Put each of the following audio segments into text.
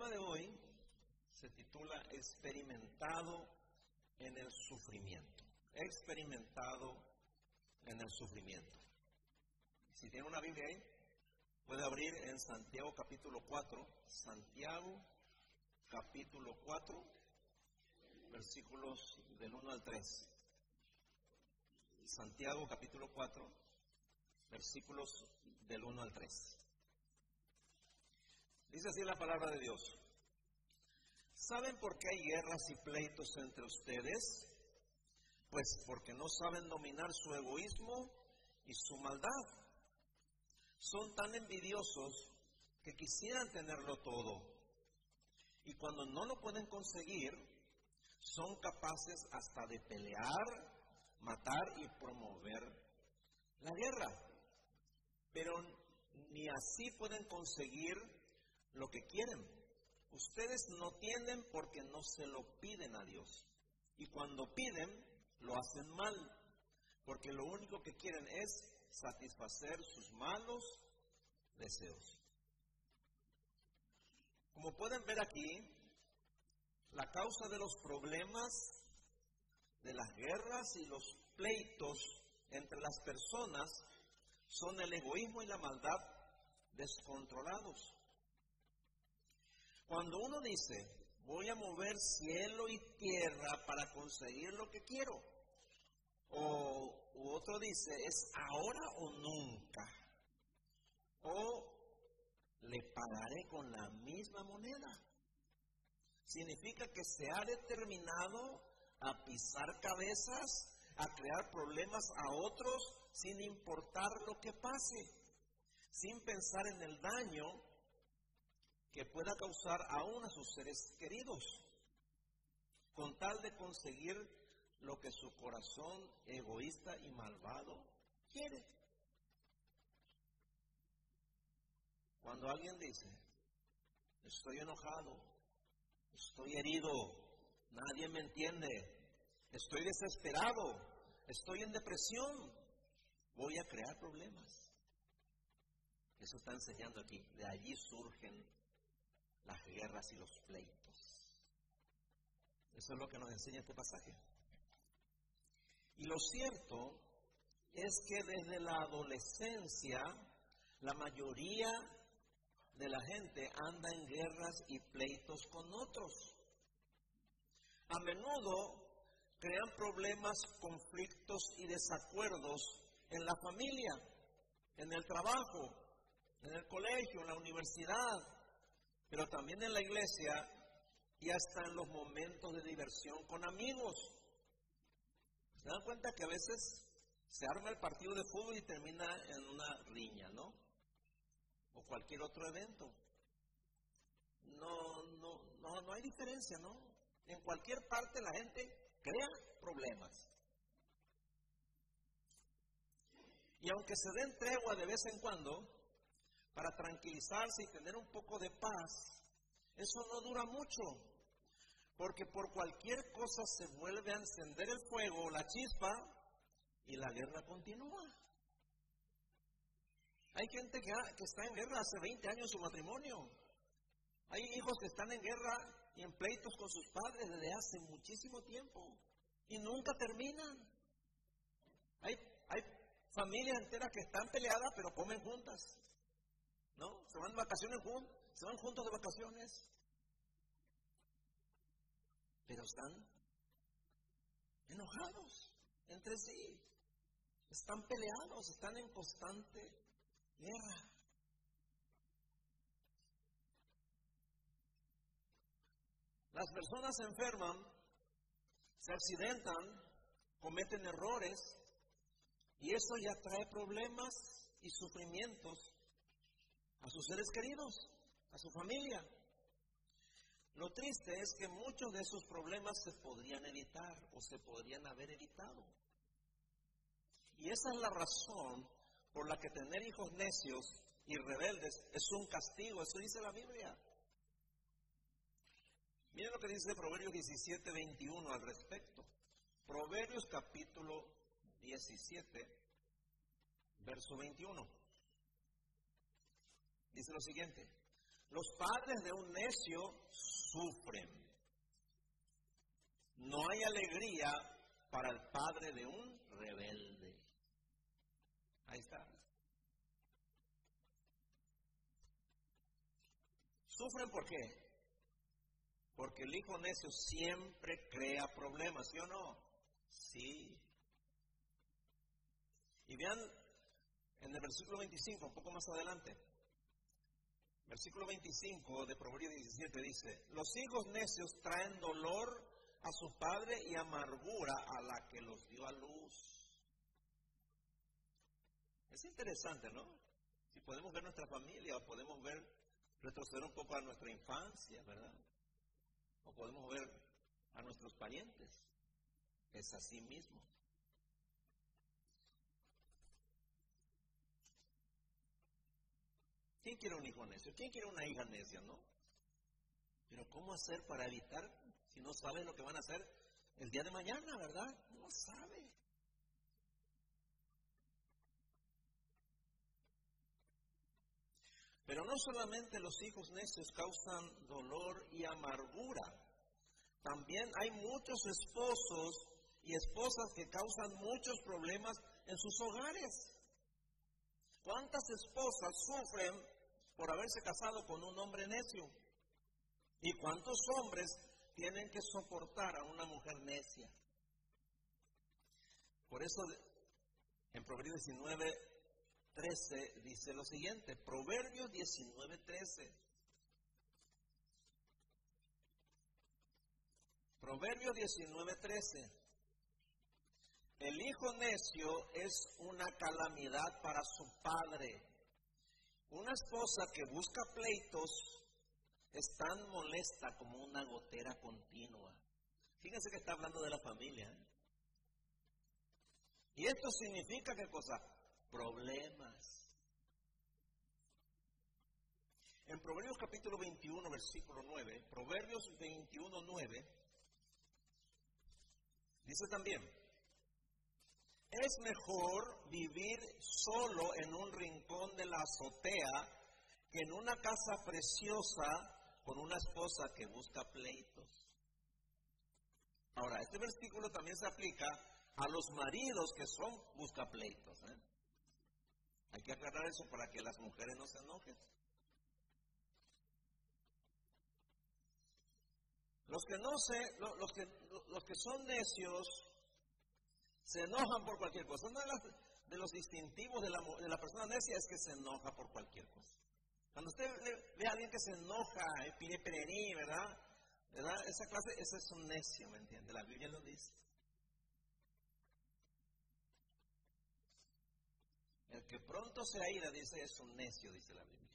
tema de hoy se titula Experimentado en el sufrimiento. Experimentado en el sufrimiento. Si tiene una Biblia ahí, puede abrir en Santiago capítulo 4. Santiago capítulo 4, versículos del 1 al 3. Santiago capítulo 4, versículos del 1 al 3. Dice así la palabra de Dios. ¿Saben por qué hay guerras y pleitos entre ustedes? Pues porque no saben dominar su egoísmo y su maldad. Son tan envidiosos que quisieran tenerlo todo. Y cuando no lo pueden conseguir, son capaces hasta de pelear, matar y promover la guerra. Pero ni así pueden conseguir lo que quieren. Ustedes no tienen porque no se lo piden a Dios. Y cuando piden, lo hacen mal, porque lo único que quieren es satisfacer sus malos deseos. Como pueden ver aquí, la causa de los problemas, de las guerras y los pleitos entre las personas son el egoísmo y la maldad descontrolados. Cuando uno dice, voy a mover cielo y tierra para conseguir lo que quiero, o otro dice, es ahora o nunca, o le pagaré con la misma moneda. Significa que se ha determinado a pisar cabezas, a crear problemas a otros sin importar lo que pase, sin pensar en el daño que pueda causar aún a sus seres queridos, con tal de conseguir lo que su corazón egoísta y malvado quiere. Cuando alguien dice, estoy enojado, estoy herido, nadie me entiende, estoy desesperado, estoy en depresión, voy a crear problemas. Eso está enseñando aquí. De allí surgen las guerras y los pleitos. Eso es lo que nos enseña este pasaje. Y lo cierto es que desde la adolescencia la mayoría de la gente anda en guerras y pleitos con otros. A menudo crean problemas, conflictos y desacuerdos en la familia, en el trabajo, en el colegio, en la universidad, pero también en la iglesia y hasta en los momentos de diversión con amigos. ¿Se dan cuenta que a veces se arma el partido de fútbol y termina en una riña, ¿no? O cualquier otro evento. No, no, no, no hay diferencia, ¿no? En cualquier parte la gente crea problemas. Y aunque se den tregua de vez en cuando, para tranquilizarse y tener un poco de paz, eso no dura mucho, porque por cualquier cosa se vuelve a encender el fuego, la chispa, y la guerra continúa. Hay gente que, está en guerra hace 20 años su matrimonio. Hay hijos que están en guerra y en pleitos con sus padres desde hace muchísimo tiempo y nunca terminan. Hay, hay familias enteras que están peleadas pero comen juntas. ¿No? Se van vacaciones juntos, se van juntos de vacaciones. Pero están enojados entre sí. Están peleados, están en constante guerra. Las personas se enferman, se accidentan, cometen errores y eso ya trae problemas y sufrimientos a sus seres queridos, a su familia. Lo triste es que muchos de esos problemas se podrían evitar o se podrían haber evitado. Y esa es la razón por la que tener hijos necios y rebeldes es un castigo, eso dice la Biblia. Miren lo que dice Proverbios 17, 21 al respecto. Proverbios capítulo 17, verso 21. Dice lo siguiente, Los padres de un necio sufren. No hay alegría para el padre de un rebelde. Ahí está. ¿Sufren por qué? Porque el hijo necio siempre crea problemas, ¿sí o no? Sí. Y vean en el versículo 25, un poco más adelante. Versículo 25 de Proverbios 17 dice, los hijos necios traen dolor a su padre y amargura a la que los dio a luz. Es interesante, ¿no? Si podemos ver nuestra familia, o podemos ver, retroceder un poco a nuestra infancia, ¿verdad? O podemos ver a nuestros parientes. Es así mismo. ¿Quién quiere un hijo necio? ¿Quién quiere una hija necia, no? Pero ¿cómo hacer para evitar si no sabe lo que van a hacer el día de mañana, verdad? No sabe. Pero no solamente los hijos necios causan dolor y amargura, también hay muchos esposos y esposas que causan muchos problemas en sus hogares. ¿Cuántas esposas sufren por haberse casado con un hombre necio? ¿Y cuántos hombres tienen que soportar a una mujer necia? Por eso en Proverbios 19, 13 dice lo siguiente, Proverbios 19, 13. Proverbios 19, 13. El hijo necio es una calamidad para su padre. Una esposa que busca pleitos es tan molesta como una gotera continua. Fíjense que está hablando de la familia. ¿eh? Y esto significa qué cosa? Problemas. En Proverbios capítulo 21, versículo 9, Proverbios 21, 9, dice también, es mejor vivir solo en un rincón de la azotea que en una casa preciosa con una esposa que busca pleitos. Ahora, este versículo también se aplica a los maridos que son busca pleitos. ¿eh? Hay que aclarar eso para que las mujeres no se enojen. Los que no se, los que, los que son necios se enojan por cualquier cosa. Uno de, los distintivos de la, persona necia es que se enoja por cualquier cosa. Cuando usted ve a alguien que se enoja, eh, pide ¿verdad? ¿verdad? Esa clase, ese es un necio, ¿me entiende? La Biblia lo dice. El que pronto se aira, dice, es un necio, dice la Biblia.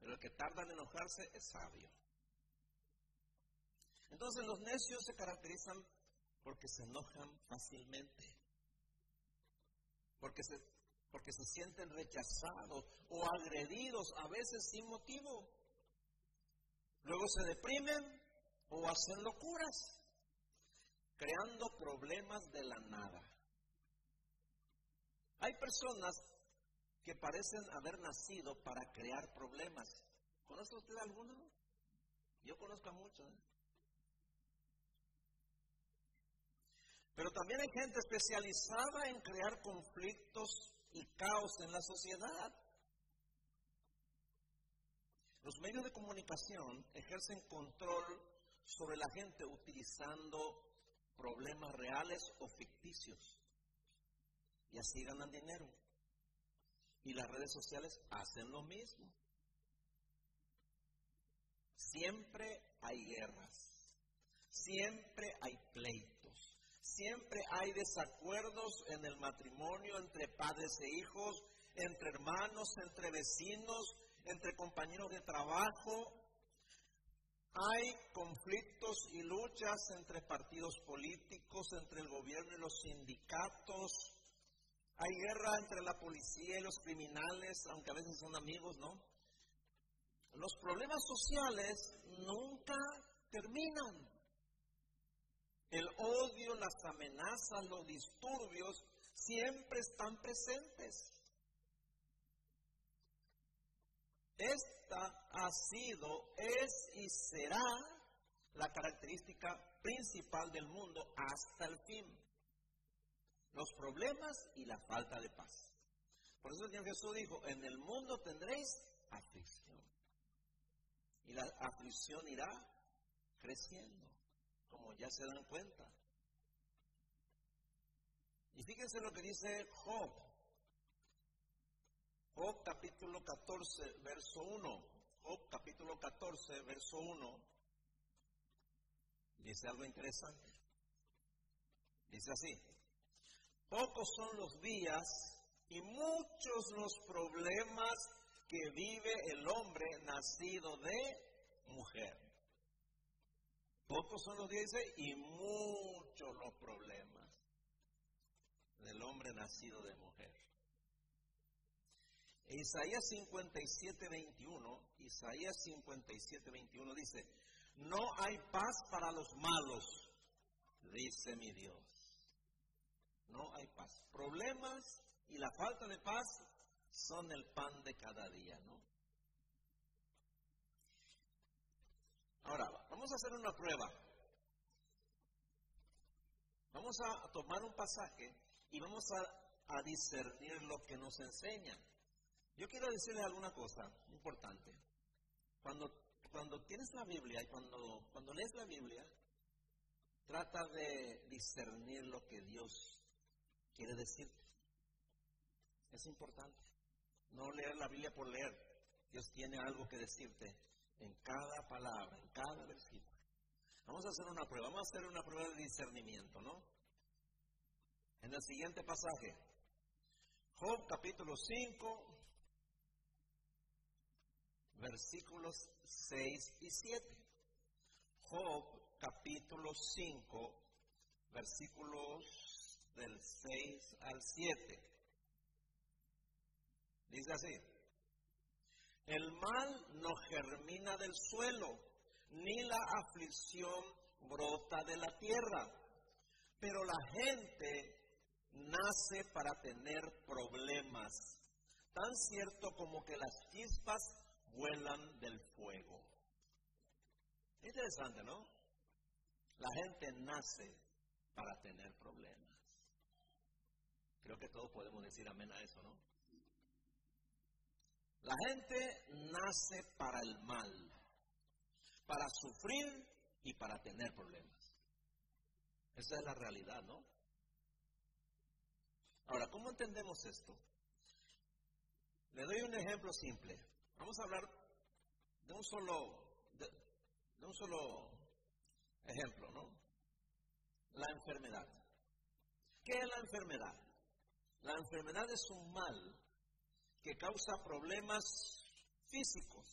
Pero el que tarda en enojarse es sabio. Entonces los necios se caracterizan porque se enojan fácilmente, porque se, porque se sienten rechazados o agredidos, a veces sin motivo. Luego se deprimen o hacen locuras, creando problemas de la nada. Hay personas que parecen haber nacido para crear problemas. ¿Conoce usted alguno? Yo conozco a muchos. ¿eh? Pero también hay gente especializada en crear conflictos y caos en la sociedad. Los medios de comunicación ejercen control sobre la gente utilizando problemas reales o ficticios. Y así ganan dinero. Y las redes sociales hacen lo mismo. Siempre hay guerras. Siempre hay pleitos Siempre hay desacuerdos en el matrimonio entre padres e hijos, entre hermanos, entre vecinos, entre compañeros de trabajo. Hay conflictos y luchas entre partidos políticos, entre el gobierno y los sindicatos. Hay guerra entre la policía y los criminales, aunque a veces son amigos, ¿no? Los problemas sociales nunca terminan. El odio, las amenazas, los disturbios siempre están presentes. Esta ha sido, es y será la característica principal del mundo hasta el fin. Los problemas y la falta de paz. Por eso el Señor Jesús dijo, en el mundo tendréis aflicción. Y la aflicción irá creciendo, como ya se dan cuenta. Y fíjense lo que dice Job. Job capítulo 14, verso 1. Job capítulo 14, verso 1. Dice algo interesante. Dice así. Pocos son los días y muchos los problemas que vive el hombre nacido de mujer. Pocos son los días y muchos los problemas del hombre nacido de mujer. Isaías 57, 21, Isaías 57, 21 dice, no hay paz para los malos, dice mi Dios. No hay paz. Problemas y la falta de paz son el pan de cada día, ¿no? Ahora, vamos a hacer una prueba. Vamos a tomar un pasaje y vamos a, discernir lo que nos enseña. Yo quiero decirles alguna cosa importante. Cuando, cuando tienes la Biblia y cuando, cuando lees la Biblia, trata de discernir lo que Dios quiere decirte. Es importante. No leer la Biblia por leer. Dios tiene algo que decirte en cada palabra, en cada versículo. Vamos a hacer una prueba, vamos a hacer una prueba de discernimiento, ¿no? En el siguiente pasaje, Job capítulo 5, versículos 6 y 7. Job capítulo 5, versículos del 6 al 7. Dice así, el mal no germina del suelo, ni la aflicción brota de la tierra, pero la gente nace para tener problemas, tan cierto como que las chispas vuelan del fuego. Interesante, ¿no? La gente nace para tener problemas. Creo que todos podemos decir amén a eso, ¿no? La gente nace para el mal, para sufrir y para tener problemas. Esa es la realidad, ¿no? Ahora, ¿cómo entendemos esto? Le doy un ejemplo simple. Vamos a hablar de un solo, de, un solo ejemplo, ¿no? La enfermedad. ¿Qué es la enfermedad? La enfermedad es un mal que causa problemas físicos,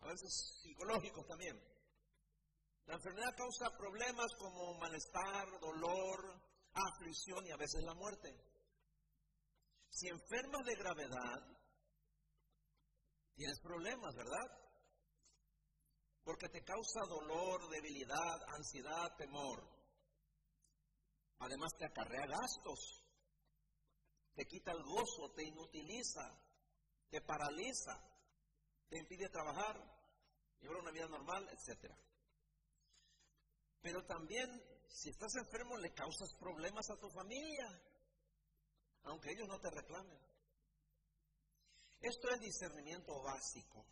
a veces psicológicos también. La enfermedad causa problemas como malestar, dolor, aflicción y a veces la muerte. Si enfermas de gravedad, tienes problemas, ¿verdad? Porque te causa dolor, debilidad, ansiedad, temor. Además te acarrea gastos te quita el gozo, te inutiliza, te paraliza, te impide trabajar, llevar una vida normal, etc. Pero también, si estás enfermo, le causas problemas a tu familia, aunque ellos no te reclamen. Esto es discernimiento básico,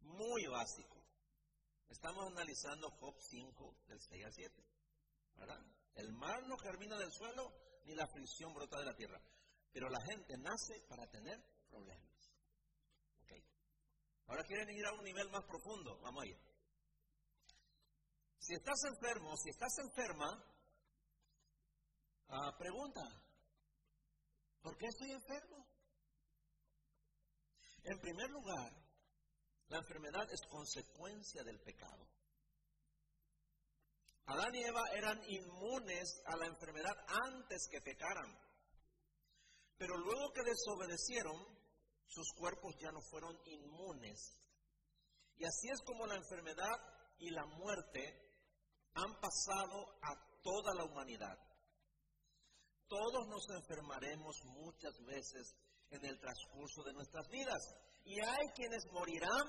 muy básico. Estamos analizando Job 5, del 6 al 7. ¿verdad? El mal no germina del suelo, ni la aflicción brota de la tierra. Pero la gente nace para tener problemas. Ahora quieren ir a un nivel más profundo. Vamos a ir. Si estás enfermo, si estás enferma, ah, pregunta, ¿por qué estoy enfermo? En primer lugar, la enfermedad es consecuencia del pecado. Adán y Eva eran inmunes a la enfermedad antes que pecaran. Pero luego que desobedecieron, sus cuerpos ya no fueron inmunes. Y así es como la enfermedad y la muerte han pasado a toda la humanidad. Todos nos enfermaremos muchas veces en el transcurso de nuestras vidas. y hay quienes morirán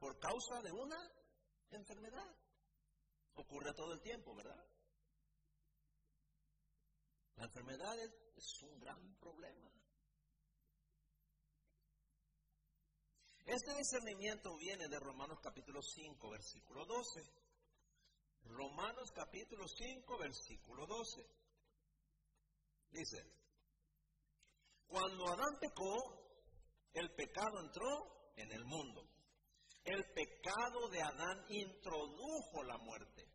por causa de una enfermedad. Ocurre todo el tiempo, ¿verdad? La enfermedad es, un gran problema. Este discernimiento viene de Romanos capítulo 5, versículo 12. Romanos capítulo 5, versículo 12. Dice, cuando Adán pecó, el pecado entró en el mundo. El pecado de Adán introdujo la muerte,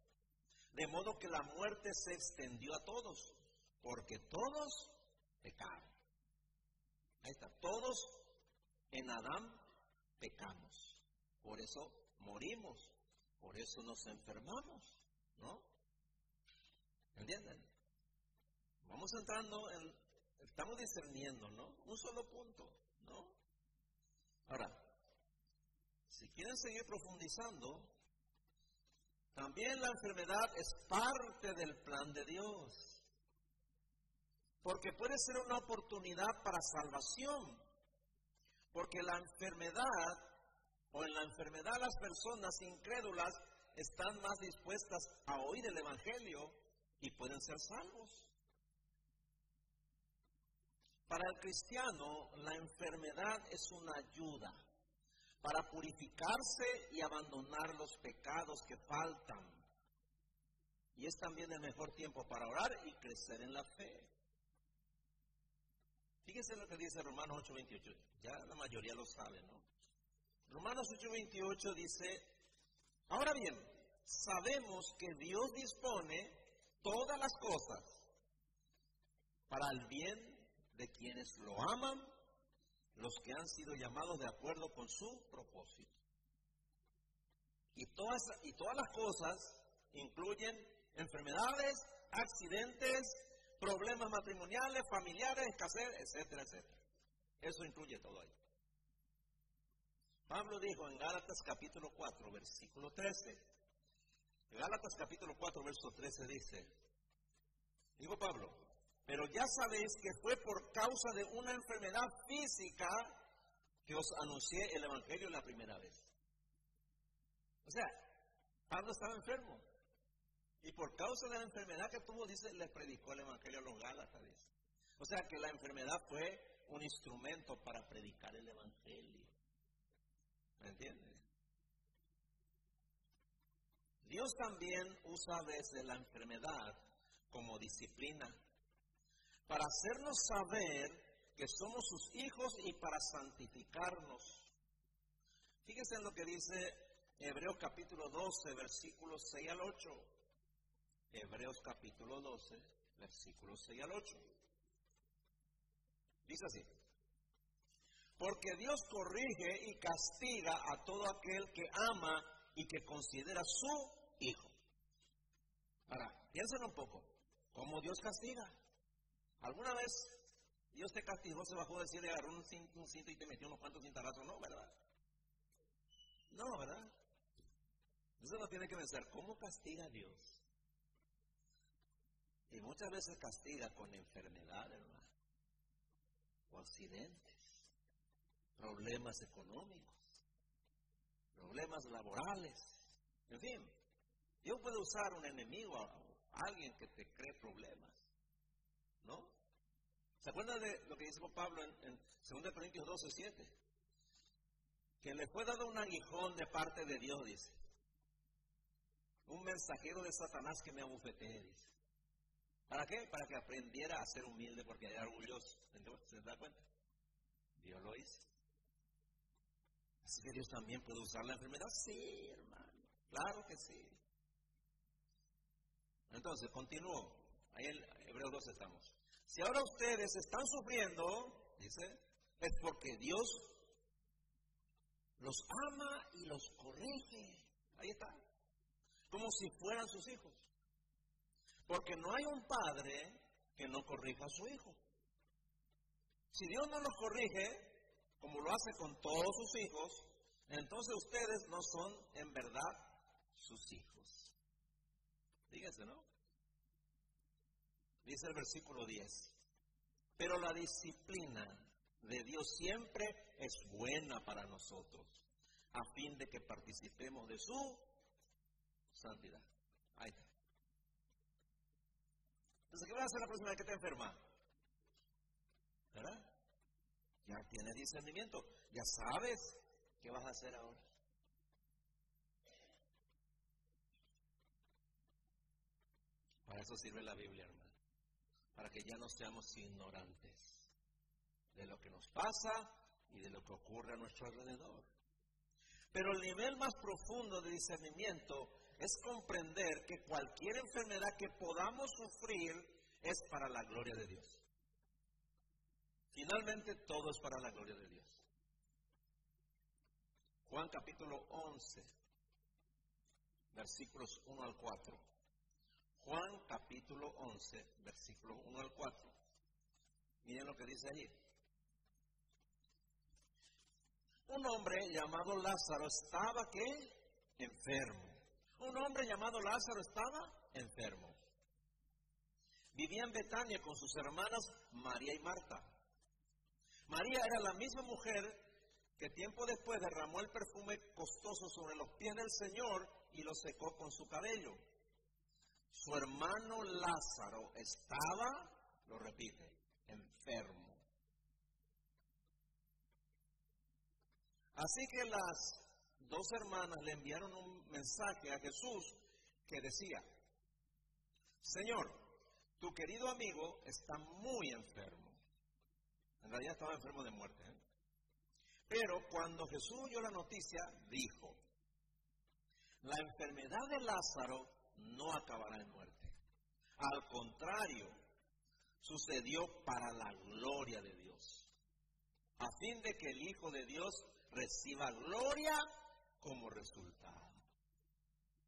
de modo que la muerte se extendió a todos, porque todos pecaron. Ahí está, todos en Adán pecamos. Por eso morimos, por eso nos enfermamos, ¿no? ¿Entienden? Vamos entrando en, estamos discerniendo, ¿no? Un solo punto, ¿no? Ahora, si quieren seguir profundizando, también la enfermedad es parte del plan de Dios. Porque puede ser una oportunidad para salvación. Porque la enfermedad, o en la enfermedad las personas incrédulas están más dispuestas a oír el Evangelio y pueden ser salvos. Para el cristiano, la enfermedad es una ayuda para purificarse y abandonar los pecados que faltan. Y es también el mejor tiempo para orar y crecer en la fe. Fíjense lo que dice Romanos 8:28. Ya la mayoría lo sabe, ¿no? Romanos 8:28 dice, ahora bien, sabemos que Dios dispone todas las cosas para el bien de quienes lo aman, los que han sido llamados de acuerdo con su propósito. Y todas, y todas las cosas incluyen enfermedades, accidentes, problemas matrimoniales, familiares, escasez, etcétera, etcétera. Eso incluye todo ahí. Pablo dijo en Gálatas capítulo 4, versículo 13. Gálatas capítulo 4, verso 13 dice, dijo Pablo, pero ya sabéis que fue por causa de una enfermedad física que os anuncié el Evangelio la primera vez. O sea, Pablo estaba enfermo. Y por causa de la enfermedad que tuvo, dice, le predicó el Evangelio a los Gálatas. O sea que la enfermedad fue un instrumento para predicar el Evangelio. ¿Me entiendes? Dios también usa a veces la enfermedad como disciplina para hacernos saber que somos sus hijos y para santificarnos. Fíjense en lo que dice Hebreos capítulo 12, versículos 6 al 8. Hebreos capítulo 12, versículos 6 al 8. Dice así. Porque Dios corrige y castiga a todo aquel que ama y que considera su hijo. Ahora, piensen un poco. ¿Cómo Dios castiga? ¿Alguna vez Dios te castigó, se bajó del cielo y agarró un cinto, y te metió unos cuantos cintarazos? No, ¿verdad? No, ¿verdad? Entonces uno tiene que pensar, ¿cómo castiga Dios? Y muchas veces castiga con enfermedades, hermano, o accidentes, problemas económicos, problemas laborales, en fin. Dios puede usar un enemigo, a alguien que te cree problemas. ¿No? ¿Se acuerdan de lo que dice Pablo en, en 2 Corintios 12, 7? Que le fue dado un aguijón de parte de Dios, dice. Un mensajero de Satanás que me abufetee, dice. ¿Para qué? Para que aprendiera a ser humilde porque era orgulloso. ¿Se da cuenta? Dios lo hizo. Así que Dios también puede usar la enfermedad. Sí, hermano. Claro que sí. Entonces, continúo. Ahí en Hebreos 12 estamos. Si ahora ustedes están sufriendo, dice, es porque Dios los ama y los corrige. Ahí está. Como si fueran sus hijos. Porque no hay un padre que no corrija a su hijo. Si Dios no los corrige, como lo hace con todos sus hijos, entonces ustedes no son en verdad sus hijos. Dígase, ¿no? Dice el versículo 10. Pero la disciplina, de Dios siempre es buena para nosotros, a fin de que participemos de su santidad. Ahí está. Entonces, ¿qué vas a hacer la próxima vez que te enferma? ¿Verdad? Ya tienes discernimiento, ya sabes qué vas a hacer ahora. Para eso sirve la Biblia, hermano. Para que ya no seamos ignorantes de lo que nos pasa y de lo que ocurre a nuestro alrededor. Pero el nivel más profundo de discernimiento es comprender que cualquier enfermedad que podamos sufrir es para la gloria de Dios. Finalmente todo es para la gloria de Dios. Juan capítulo 11, versículos 1 al 4. Juan capítulo 11, versículos 1 al 4. Miren lo que dice allí. Un hombre llamado Lázaro estaba que enfermo. Un hombre llamado Lázaro estaba enfermo. Vivía en Betania con sus hermanas María y Marta. María era la misma mujer que tiempo después derramó el perfume costoso sobre los pies del Señor y lo secó con su cabello. Su hermano Lázaro estaba, lo repite, enfermo. Así que las dos hermanas le enviaron un mensaje a Jesús que decía, Señor, tu querido amigo está muy enfermo. En realidad estaba enfermo de muerte. ¿eh? Pero cuando Jesús oyó la noticia, dijo, la enfermedad de Lázaro no acabará en muerte. Al contrario, sucedió para la gloria de Dios, a fin de que el Hijo de Dios reciba gloria como resultado.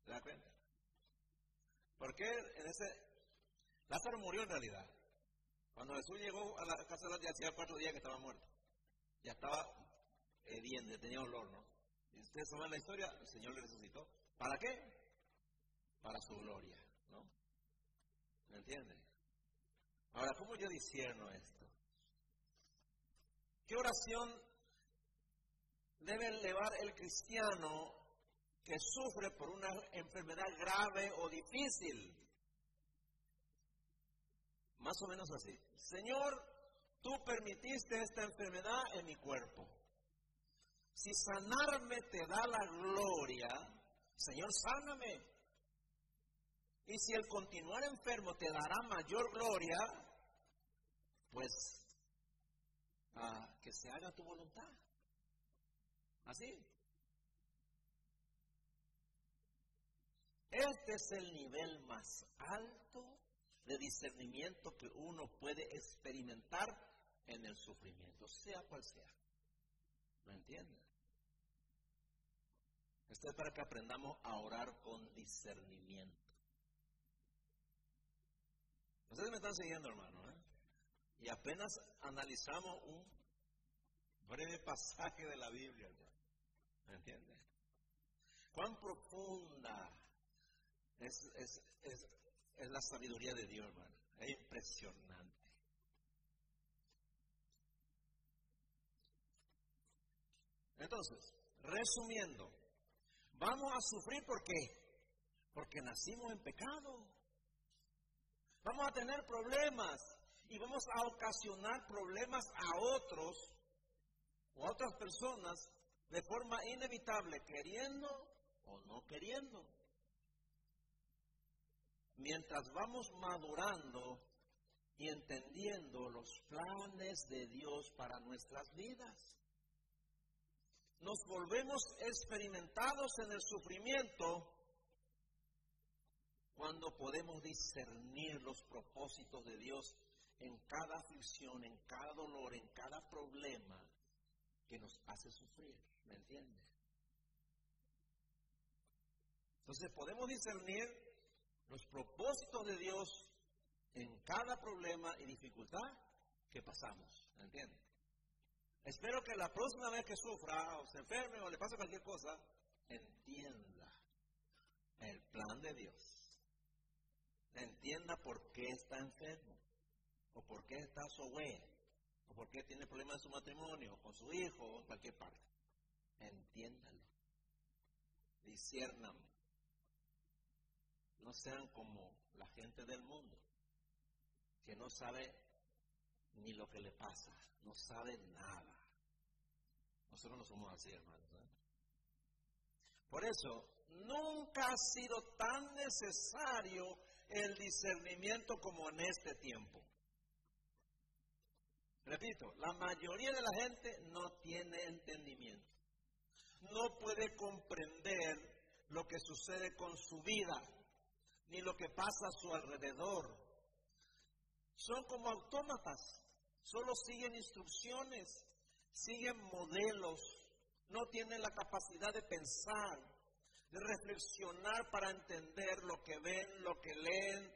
¿Se da cuenta? Porque en ese... Lázaro murió en realidad. Cuando Jesús llegó a la casa de ya hacía cuatro días que estaba muerto. Ya estaba hediendo, tenía olor, ¿no? Y ustedes saben la historia, el Señor le resucitó. ¿Para qué? Para su gloria, ¿no? ¿Me entienden? Ahora, ¿cómo yo disierno esto? ¿Qué oración debe elevar el cristiano que sufre por una enfermedad grave o difícil. Más o menos así. Señor, tú permitiste esta enfermedad en mi cuerpo. Si sanarme te da la gloria, Señor, sáname. Y si el continuar enfermo te dará mayor gloria, pues que se haga tu voluntad. Así. Este es el nivel más alto de discernimiento que uno puede experimentar en el sufrimiento, sea cual sea. ¿Lo entienden? Esto es para que aprendamos a orar con discernimiento. Ustedes me están siguiendo, hermano, ¿eh? Y apenas analizamos un breve pasaje de la Biblia. ¿Me entiende? Cuán profunda es, la sabiduría de Dios, hermano. Es impresionante. Entonces, resumiendo, vamos a sufrir ¿por qué? Porque nacimos en pecado. Vamos a tener problemas y vamos a ocasionar problemas a otros o a otras personas de forma inevitable, queriendo o no queriendo. Mientras vamos madurando y entendiendo los planes de Dios para nuestras vidas. Nos volvemos experimentados en el sufrimiento cuando podemos discernir los propósitos de Dios en cada aflicción, en cada dolor, en cada problema que nos hace sufrir. ¿Me entiende? Entonces podemos discernir los propósitos de Dios en cada problema y dificultad que pasamos. ¿Me entiende? Espero que la próxima vez que sufra o se enferme o le pase cualquier cosa, entienda el plan de Dios. Entienda por qué está enfermo o por qué está so o porque tiene problemas en su matrimonio, con su hijo, o en cualquier parte. Entiéndalo. Disciernan. No sean como la gente del mundo, que no sabe ni lo que le pasa, no sabe nada. Nosotros no somos así, hermanos. ¿eh? Por eso, nunca ha sido tan necesario el discernimiento como en este tiempo. Repito, la mayoría de la gente no tiene entendimiento. No puede comprender lo que sucede con su vida, ni lo que pasa a su alrededor. Son como autómatas, solo siguen instrucciones, siguen modelos, no tienen la capacidad de pensar, de reflexionar para entender lo que ven, lo que leen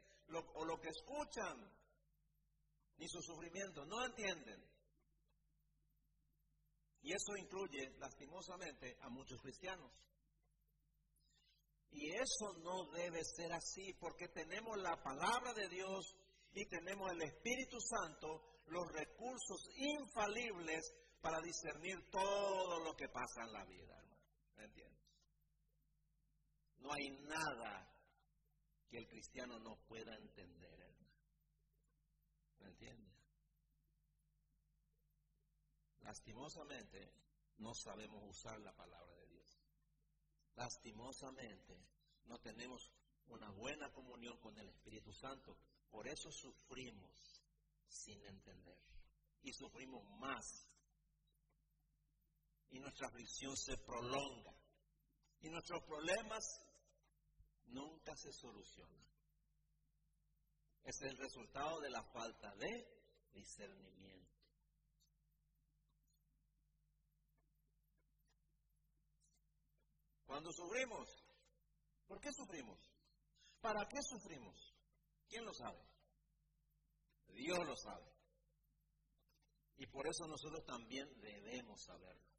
o lo que escuchan, ni su sufrimiento, no entienden. Y eso incluye, lastimosamente, a muchos cristianos. Y eso no debe ser así, porque tenemos la palabra de Dios y tenemos el Espíritu Santo, los recursos infalibles para discernir todo lo que pasa en la vida, hermano. ¿Me entiendes? No hay nada que el cristiano no pueda entender. ¿Me entiendes? Lastimosamente, no sabemos usar la palabra de Dios. Lastimosamente, no tenemos una buena comunión con el Espíritu Santo. Por eso sufrimos sin entender. Y sufrimos más y nuestra aflicción se prolonga y nuestros problemas nunca se solucionan. Es el resultado de la falta de discernimiento. Cuando sufrimos, ¿por qué sufrimos? ¿Para qué sufrimos? ¿Quién lo sabe? Dios lo sabe. Y por eso nosotros también debemos saberlo.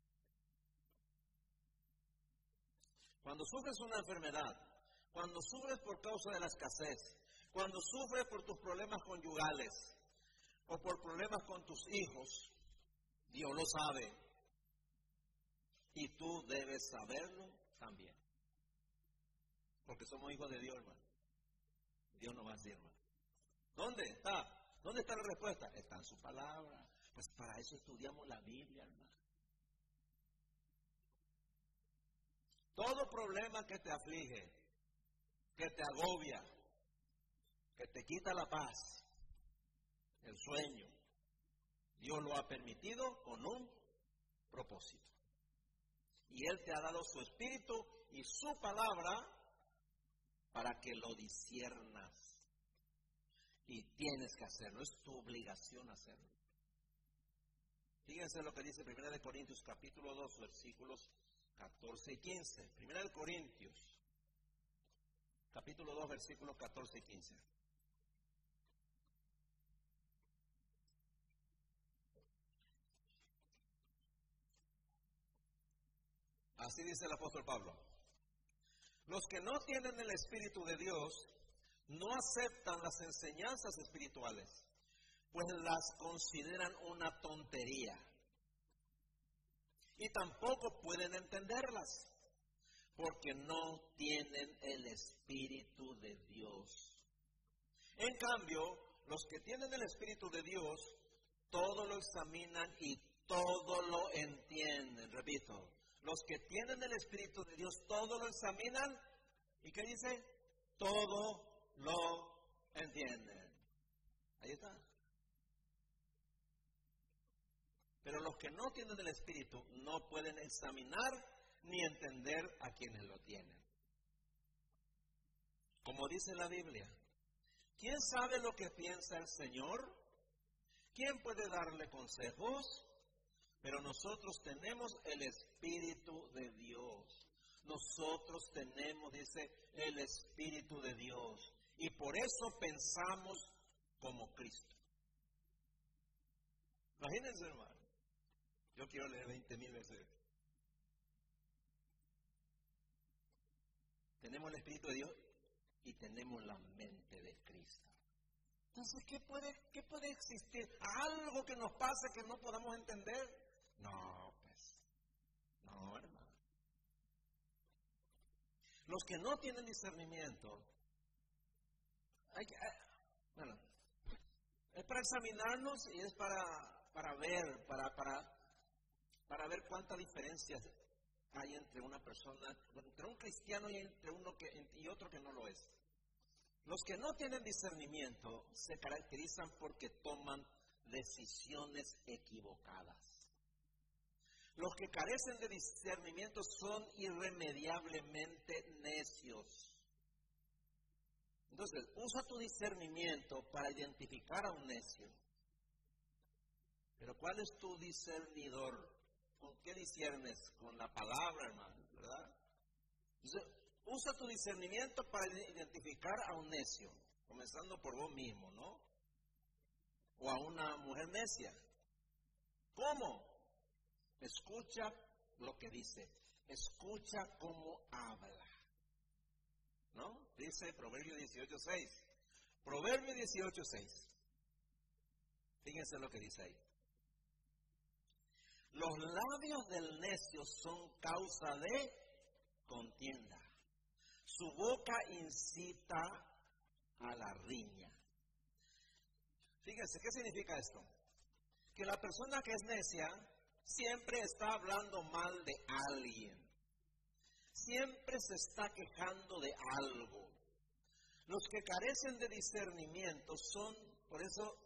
Cuando sufres una enfermedad, cuando sufres por causa de la escasez, cuando sufres por tus problemas conyugales o por problemas con tus hijos, Dios lo sabe. Y tú debes saberlo también. Porque somos hijos de Dios, hermano. Dios no va a decir, hermano. ¿Dónde está? ¿Dónde está la respuesta? Está en su palabra. Pues para eso estudiamos la Biblia, hermano. Todo problema que te aflige, que te agobia, que te quita la paz, el sueño, Dios lo ha permitido con un propósito. Y Él te ha dado su espíritu y su palabra para que lo disiernas. Y tienes que hacerlo, es tu obligación hacerlo. Fíjense lo que dice 1 Corintios capítulo 2 versículos 14 y 15. Primera de Corintios, capítulo 2, versículos 14 y 15. Así dice el apóstol Pablo. Los que no tienen el Espíritu de Dios no aceptan las enseñanzas espirituales, pues las consideran una tontería y tampoco pueden entenderlas porque no tienen el Espíritu de Dios. En cambio, los que tienen el Espíritu de Dios, todo lo examinan y todo lo entienden. Repito, los que tienen el Espíritu de Dios, todo lo examinan y ¿qué dice? Todo lo entienden. Ahí está. Pero los que no tienen el Espíritu no pueden examinar ni entender a quienes lo tienen. Como dice la Biblia, ¿quién sabe lo que piensa el Señor? ¿Quién puede darle consejos? Pero nosotros tenemos el Espíritu de Dios. Nosotros tenemos, dice, el Espíritu de Dios. Y por eso pensamos como Cristo. Imagínense, hermano. Yo quiero leer 20 mil veces. Tenemos el Espíritu de Dios y tenemos la mente de Cristo. Entonces, ¿qué puede, ¿qué puede existir? ¿Algo que nos pase que no podamos entender? No, pues, no, hermano. Los que no tienen discernimiento, eh, bueno, es para examinarnos y es para, para ver, para, para, para ver cuánta diferencia hay entre una persona, entre un cristiano y entre uno y otro que no lo es. Los que no tienen discernimiento se caracterizan porque toman decisiones equivocadas. Los que carecen de discernimiento son irremediablemente necios. Entonces, usa tu discernimiento para identificar a un necio. Pero ¿cuál es tu discernidor? ¿Con qué discernes? Con la palabra, hermano, ¿verdad? usa tu discernimiento para identificar a un necio, comenzando por vos mismo, ¿no? O a una mujer necia. ¿Cómo? Escucha lo que dice. Escucha cómo habla. ¿No? Dice Proverbio 18.6. Proverbio 18.6. Fíjense lo que dice ahí. Los labios del necio son causa de contienda. Su boca incita a la riña. Fíjense, ¿qué significa esto? Que la persona que es necia siempre está hablando mal de alguien. Siempre se está quejando de algo. Los que carecen de discernimiento son, por eso,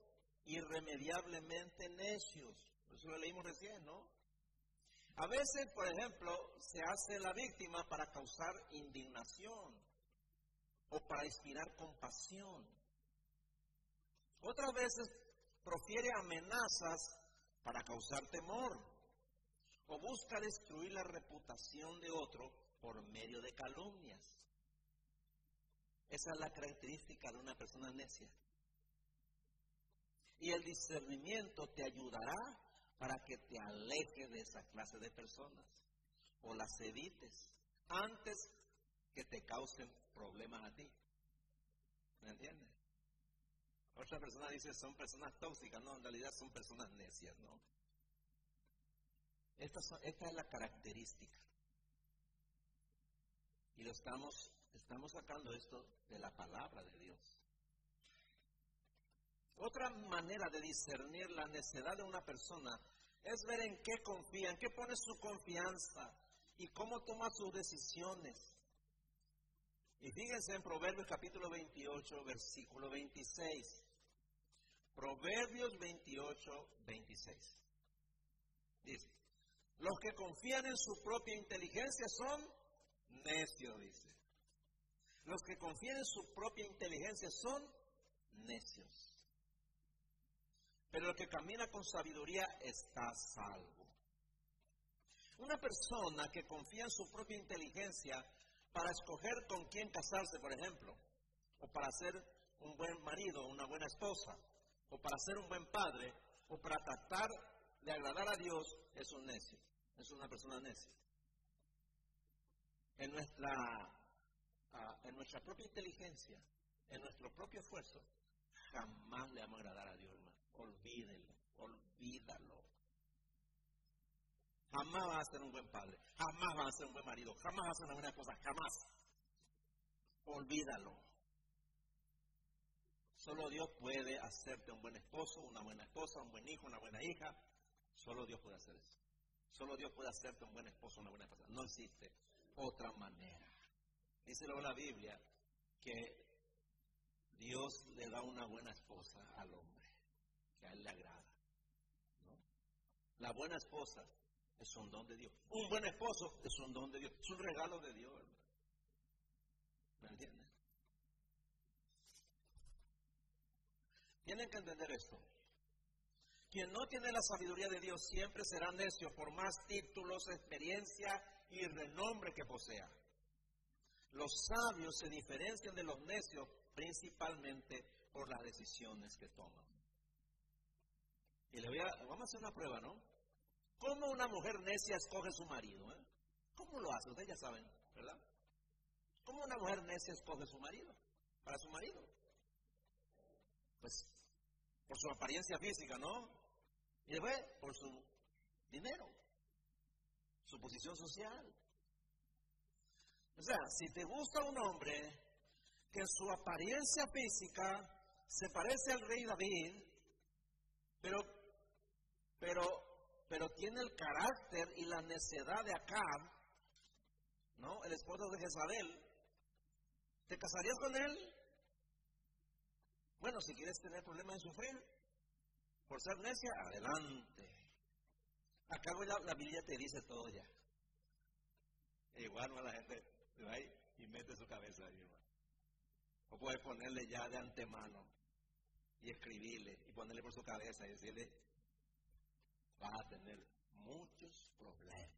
irremediablemente necios. Eso lo leímos recién, ¿no? A veces, por ejemplo, se hace la víctima para causar indignación o para inspirar compasión. Otras veces profiere amenazas para causar temor o busca destruir la reputación de otro por medio de calumnias. Esa es la característica de una persona necia. Y el discernimiento te ayudará para que te alejes de esa clase de personas o las evites antes que te causen problemas a ti. ¿Me entiendes? Otra persona dice son personas tóxicas, no, en realidad son personas necias, ¿no? Esta, es la característica. Y lo estamos, estamos sacando esto de la palabra de Dios. Otra manera de discernir la necedad de una persona es ver en qué confía, en qué pone su confianza y cómo toma sus decisiones. Y fíjense en Proverbios capítulo 28, versículo 26. Proverbios 28, 26. Dice, los que confían en su propia inteligencia son necios, dice. Los que confían en su propia inteligencia son necios. Pero el que camina con sabiduría está salvo. Una persona que confía en su propia inteligencia para escoger con quién casarse, por ejemplo, o para ser un buen marido, una buena esposa, o para ser un buen padre, o para tratar de agradar a Dios, es un necio, es una persona necia. En nuestra, ah, en nuestra propia inteligencia, en nuestro propio esfuerzo, jamás le vamos a agradar a Dios, hermano. Olvídelo, olvídalo. Jamás va a ser un buen padre, jamás va a ser un buen marido, jamás va a ser una buena esposa, jamás. Olvídalo. Solo Dios puede hacerte un buen esposo, una buena esposa, un buen hijo, una buena hija. Solo Dios puede hacer eso. Solo Dios puede hacerte un buen esposo, una buena esposa. No existe otra manera. Dice luego la Biblia que Dios le da una buena esposa al hombre, que a él le agrada. La buena esposa es un don de Dios. Un buen esposo es un don de Dios. Es un regalo de Dios. ¿Me entienden? Tienen que entender esto. Quien no tiene la sabiduría de Dios siempre será necio por más títulos, experiencia y renombre que posea. Los sabios se diferencian de los necios principalmente por las decisiones que toman. Y le voy a, vamos a hacer una prueba, ¿no? ¿Cómo una mujer necia escoge su marido? Eh? ¿Cómo lo hace? Ustedes ya saben, ¿verdad? ¿Cómo una mujer necia escoge su marido? Para su marido. pues, por su apariencia física, ¿no? Y después, por su dinero, su posición social. O sea, si te gusta un hombre que en su apariencia física se parece al rey David, pero, pero, pero tiene el carácter y la necedad de Acab, ¿no? El esposo de Jezabel, ¿te casarías con él? Bueno, si quieres tener problemas en sufrir por ser necia, adelante. Acá la, la Biblia te dice todo ya. Igual no la gente va ahí y mete su cabeza ahí, hermano. O puede ponerle ya de antemano y escribirle y ponerle por su cabeza y decirle, vas a tener muchos problemas.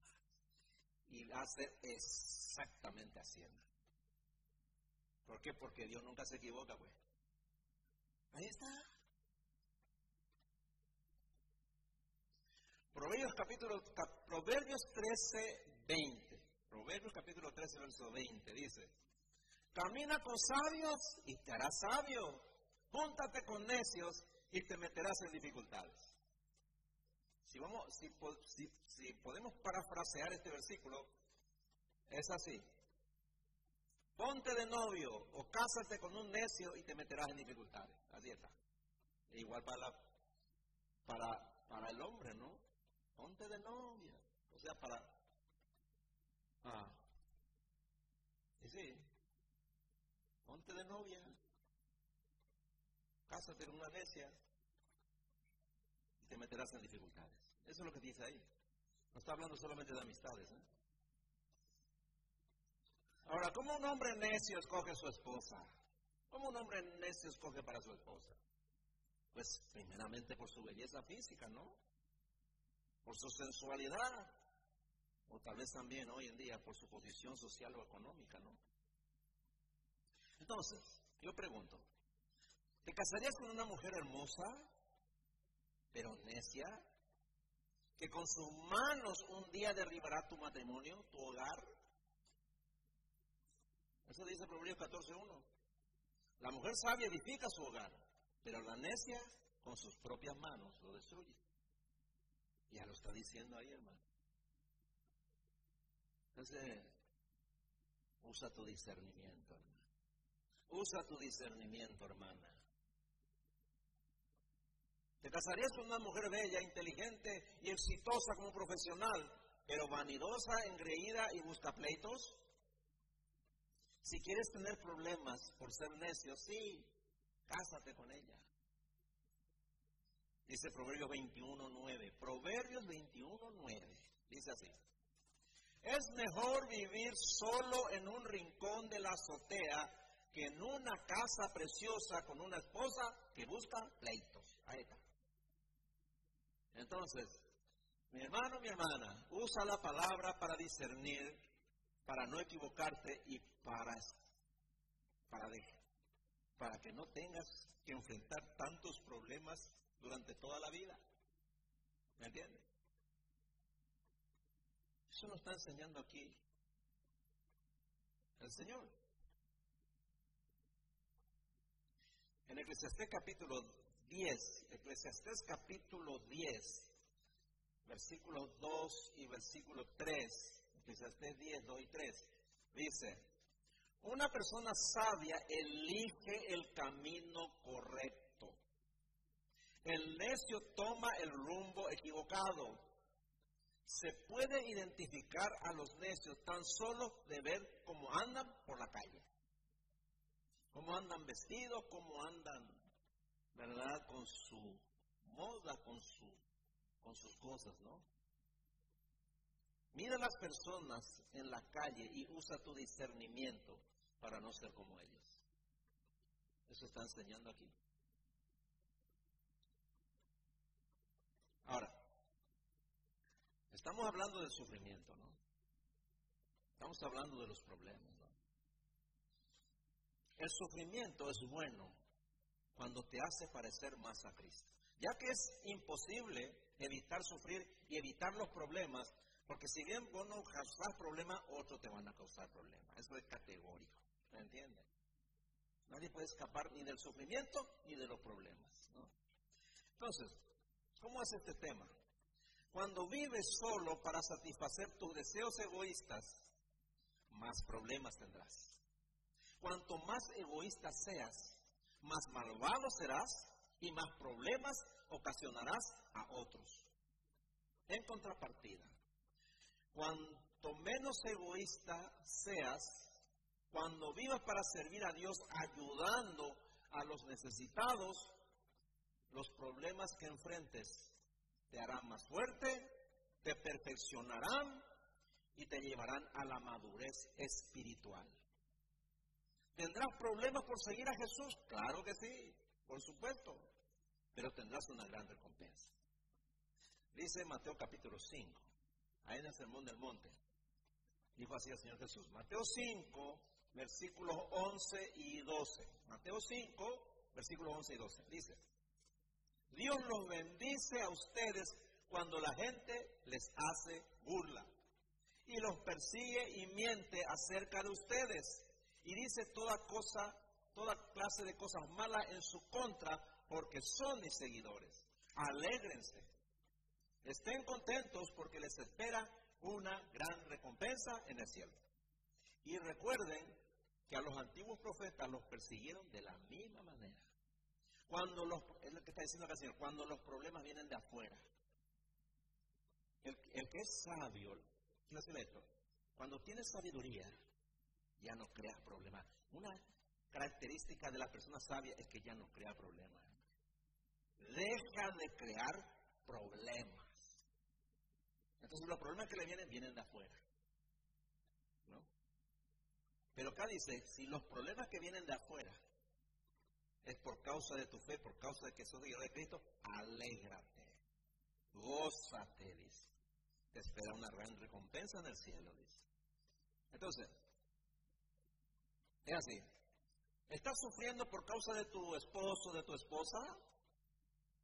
Y va a ser exactamente así. ¿Por qué? Porque Dios nunca se equivoca, pues. Ahí está. Proverbios capítulo, Proverbios 13, 20. Proverbios capítulo 13, verso 20 dice, camina con sabios y te harás sabio, júntate con necios y te meterás en dificultades. Si, vamos, si, si podemos parafrasear este versículo, es así. Ponte de novio o cásate con un necio y te meterás en dificultades. Así está. igual para, para, para el hombre, ¿no? Ponte de novia. O sea, para... Ah. Y sí. Ponte de novia. Cásate con una necia y te meterás en dificultades. Eso es lo que dice ahí. No está hablando solamente de amistades. ¿eh? Ahora, ¿cómo un hombre necio escoge su esposa? ¿Cómo un hombre necio escoge para su esposa? Pues primeramente por su belleza física, ¿no? Por su sensualidad. O tal vez también hoy en día por su posición social o económica, ¿no? Entonces, yo pregunto, ¿te casarías con una mujer hermosa, pero necia? Que con sus manos un día derribará tu matrimonio, tu hogar, eso dice Proverbios 14.1. La mujer sabia edifica su hogar, pero la necia con sus propias manos lo destruye. Ya lo está diciendo ahí, hermano. Entonces, usa tu discernimiento, hermano. Usa tu discernimiento, hermana. Te casarías con una mujer bella, inteligente y exitosa como profesional, pero vanidosa, engreída y busca pleitos. Si quieres tener problemas por ser necio, sí, cásate con ella. Dice Proverbios 21.9. Proverbios 21.9. Dice así. Es mejor vivir solo en un rincón de la azotea que en una casa preciosa con una esposa que busca pleitos. Ahí está. Entonces, mi hermano, mi hermana, usa la palabra para discernir para no equivocarte y para, para, para que no tengas que enfrentar tantos problemas durante toda la vida. ¿Me entiendes? Eso nos está enseñando aquí el Señor. En Eclesiastés capítulo 10, Eclesiastés capítulo 10, versículos 2 y versículo 3, Eclesiastés 10, 2 y 3, dice, una persona sabia elige el camino correcto. El necio toma el rumbo equivocado. Se puede identificar a los necios tan solo de ver cómo andan por la calle. Cómo andan vestidos, cómo andan, ¿verdad? Con su moda, con, su, con sus cosas, ¿no? Mira a las personas en la calle y usa tu discernimiento para no ser como ellos. Eso está enseñando aquí. Ahora, estamos hablando del sufrimiento, ¿no? Estamos hablando de los problemas, ¿no? El sufrimiento es bueno cuando te hace parecer más a Cristo. Ya que es imposible evitar sufrir y evitar los problemas, porque si bien vos no causás problemas, otros te van a causar problemas. Eso es categórico. ¿Me entiendes? Nadie puede escapar ni del sufrimiento ni de los problemas. Entonces, ¿cómo es este tema? Cuando vives solo para satisfacer tus deseos egoístas, más problemas tendrás. Cuanto más egoísta seas, más malvado serás y más problemas ocasionarás a otros. En contrapartida, cuanto menos egoísta seas, cuando vivas para servir a Dios ayudando a los necesitados, los problemas que enfrentes te harán más fuerte, te perfeccionarán y te llevarán a la madurez espiritual. ¿Tendrás problemas por seguir a Jesús? Claro que sí, por supuesto, pero tendrás una gran recompensa. Dice Mateo capítulo 5, ahí en el Sermón del Monte, dijo así el Señor Jesús, Mateo 5, versículos 11 y 12. Mateo 5, versículos 11 y 12. Dice, Dios los bendice a ustedes cuando la gente les hace burla y los persigue y miente acerca de ustedes y dice toda cosa, toda clase de cosas malas en su contra porque son mis seguidores. Alégrense. Estén contentos porque les espera una gran recompensa en el cielo. Y recuerden que a los antiguos profetas los persiguieron de la misma manera. Cuando los, es lo que está diciendo acá Señor, cuando los problemas vienen de afuera. El, que es sabio, esto, cuando tiene sabiduría, ya no crea problemas. Una característica de la persona sabia es que ya no crea problemas. Deja de crear problemas. Entonces los problemas que le vienen vienen de afuera. Pero acá dice, si los problemas que vienen de afuera es por causa de tu fe, por causa de que sos hijo de Cristo, alégrate, gózate, dice. Te espera una gran recompensa en el cielo, dice. Entonces, es así. ¿Estás sufriendo por causa de tu esposo, de tu esposa?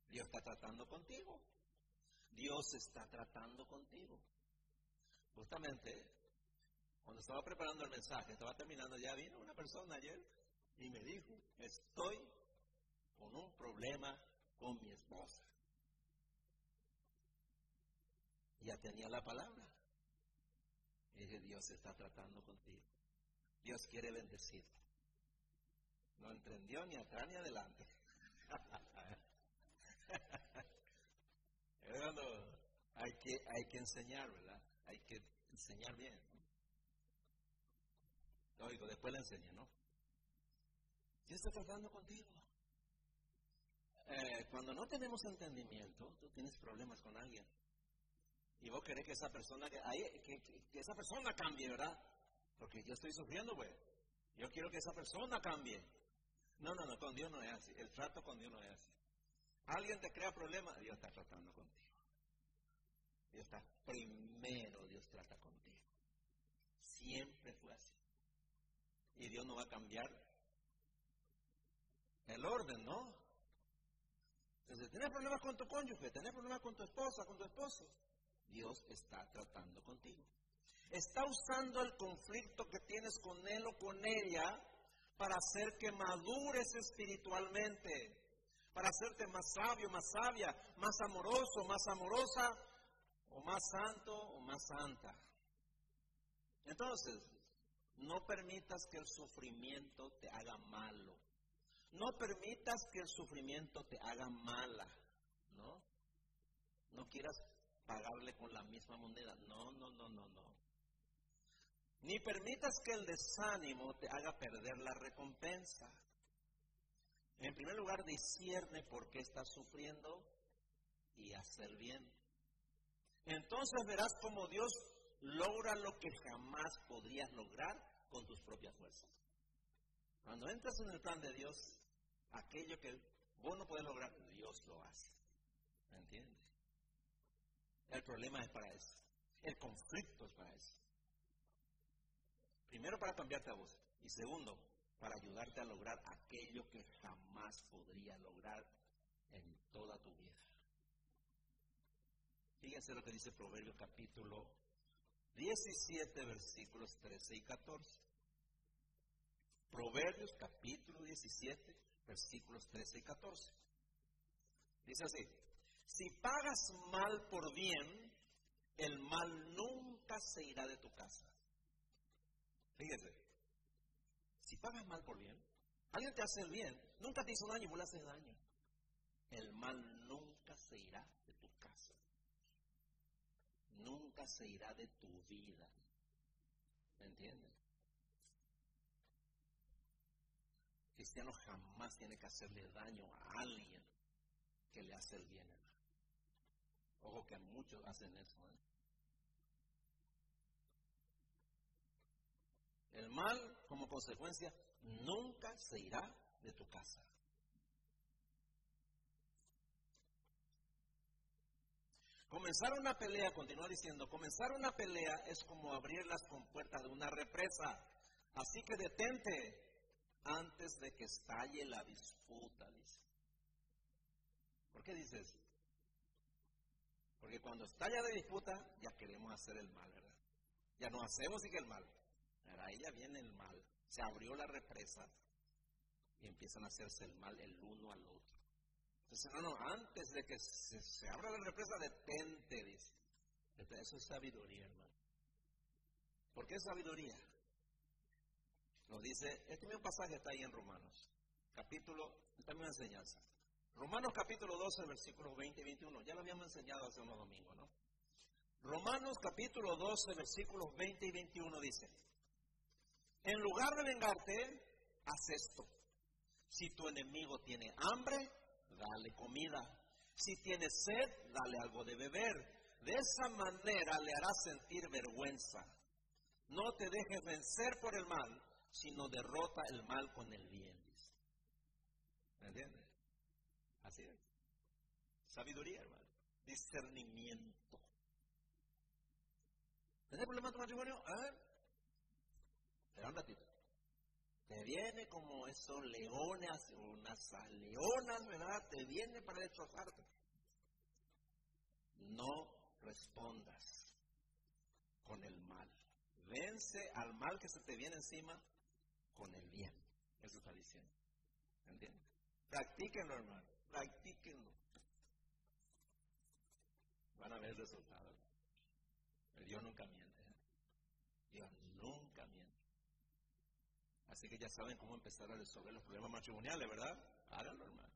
Dios está tratando contigo. Dios está tratando contigo. Justamente cuando estaba preparando el mensaje, estaba terminando, ya vino una persona ayer y me dijo, estoy con un problema con mi esposa. Ya tenía la palabra. Y dije, Dios está tratando contigo. Dios quiere bendecirte. No entendió ni atrás ni adelante. hay que, hay que enseñar, ¿verdad? Hay que enseñar bien. Lógico, después le enseña, ¿no? Dios está tratando contigo. Eh, cuando no tenemos entendimiento, tú tienes problemas con alguien. Y vos querés que esa persona, que, que, esa persona cambie, ¿verdad? Porque yo estoy sufriendo, pues. Yo quiero que esa persona cambie. No, no, no, con Dios no es así. El trato con Dios no es así. Alguien te crea problemas, Dios está tratando contigo. Dios está, primero Dios trata contigo. Siempre fue así y Dios no va a cambiar el orden, ¿no? Entonces, tienes problemas con tu cónyuge, tienes problemas con tu esposa, con tu esposo, Dios está tratando contigo. Está usando el conflicto que tienes con él o con ella para hacer que madures espiritualmente, para hacerte más sabio, más sabia, más amoroso, más amorosa, o más santo o más santa. Entonces, no permitas que el sufrimiento te haga malo. No permitas que el sufrimiento te haga mala. ¿No? No quieras pagarle con la misma moneda. No, no, no, no, no. Ni permitas que el desánimo te haga perder la recompensa. En primer lugar, discierne por qué estás sufriendo y hacer bien. Entonces verás cómo Dios logra lo que jamás podrías lograr con tus propias fuerzas. Cuando entras en el plan de Dios, aquello que vos no puedes lograr, Dios lo hace. ¿Me entiendes? El problema es para eso. El conflicto es para eso. Primero para cambiarte a vos. Y segundo, para ayudarte a lograr aquello que jamás podría lograr en toda tu vida. Fíjense lo que dice Proverbios capítulo 17 versículos 13 y 14. Proverbios capítulo 17, versículos 13 y 14. Dice así, si pagas mal por bien, el mal nunca se irá de tu casa. Fíjese, si pagas mal por bien, alguien te hace el bien, nunca te hizo daño y vos le haces daño. El mal nunca se irá de tu casa. Nunca se irá de tu vida. ¿Me entiendes? cristiano jamás tiene que hacerle daño a alguien que le hace el bien. Ojo que muchos hacen eso. ¿eh? El mal, como consecuencia, nunca se irá de tu casa. Comenzar una pelea, continúa diciendo, comenzar una pelea es como abrir las compuertas de una represa. Así que detente antes de que estalle la disputa, dice. ¿Por qué dices? Porque cuando estalla la disputa, ya queremos hacer el mal, ¿verdad? Ya no hacemos y que el mal. Ahí ya viene el mal. Se abrió la represa y empiezan a hacerse el mal el uno al otro. Entonces, hermano, antes de que se, abra la represa, detente, dice. Eso es sabiduría, hermano. ¿Por qué sabiduría? Nos dice, este mismo pasaje está ahí en Romanos, capítulo, también una enseñanza. Romanos capítulo 12, versículos 20 y 21. Ya lo habíamos enseñado hace unos domingos, ¿no? Romanos capítulo 12, versículos 20 y 21 dice, en lugar de vengarte, haz esto. Si tu enemigo tiene hambre, dale comida. Si tiene sed, dale algo de beber. De esa manera le harás sentir vergüenza. No te dejes vencer por el mal, sino derrota el mal con el bien. ¿Me entiendes? Así es. Sabiduría, hermano. Discernimiento. ¿Tienes problema tu matrimonio? A ver. Espera un ratito. Te viene como esos leones, unas leonas, ¿verdad? Te viene para destrozarte. No respondas con el mal. Vence al mal que se te viene encima con el bien. Eso está diciendo. ¿Entiendes? Practíquenlo, hermano. Practíquenlo. Van a ver el resultado. Dios nunca miente. ¿eh? Dios nunca miente. Así que ya saben cómo empezar a resolver los problemas matrimoniales, ¿verdad? Háganlo, hermano.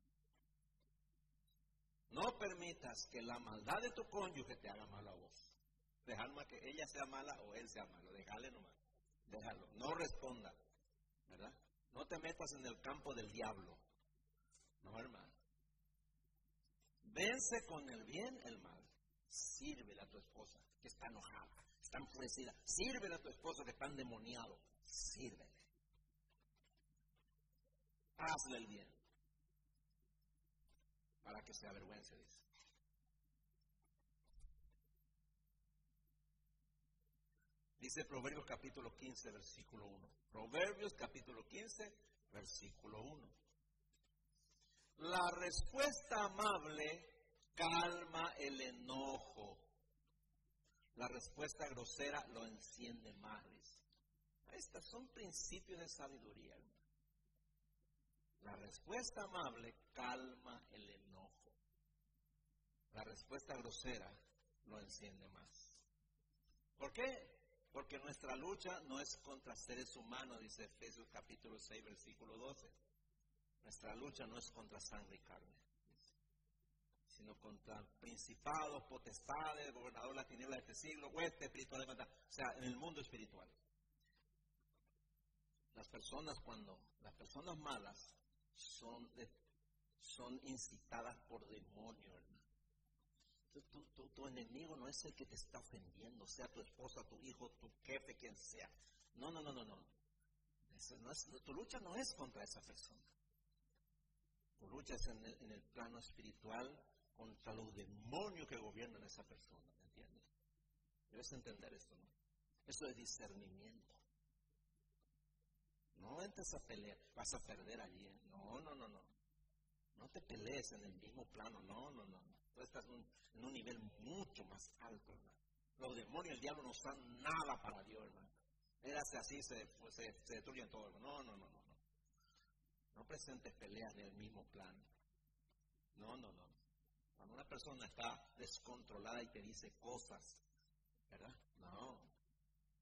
No permitas que la maldad de tu cónyuge te haga mal a vos. Dejar que ella sea mala o él sea malo. Déjale nomás. Déjalo. No responda. ¿verdad? No te metas en el campo del diablo. No, hermano. Vence con el bien el mal. Sírvele a tu esposa que está enojada, está enfurecida. Sírvele a tu esposo que está endemoniado. Sírvele. Hazle el bien. Para que se avergüence, dice. Dice Proverbios capítulo 15, versículo 1. Proverbios capítulo 15, versículo 1. La respuesta amable calma el enojo. La respuesta grosera lo enciende males. Estos son principios de sabiduría, hermano. La respuesta amable calma el enojo. La respuesta grosera lo enciende más. ¿Por qué? Porque nuestra lucha no es contra seres humanos, dice Efesios capítulo 6, versículo 12. Nuestra lucha no es contra sangre y carne, sino contra principados, potestades, gobernador de la tiniebla de este siglo, hueste espiritual de O sea, en el mundo espiritual. Las personas cuando, las personas malas son, son incitadas por demonios, hermano. Tu, enemigo no es el que te está ofendiendo, sea tu esposa, tu hijo, tu jefe, quien sea. No, no, no, no, no. tu lucha no es contra esa persona. Tu lucha es en el, en el plano espiritual contra los demonios que gobiernan esa persona, ¿me entiendes? Debes entender esto, ¿no? Eso es discernimiento. No entres a pelear, vas a perder allí. ¿eh? No, no, no, no. No te pelees en el mismo plano, no, no, no. Tú estás en un, nivel mucho más alto, hermano. Los demonios, el diablo no son nada para Dios, hermano. Érase así, se, se, se destruyen todo, No, no, no, no, no. No presentes peleas en el mismo plan. No, no, no. Cuando una persona está descontrolada y te dice cosas, ¿verdad? No.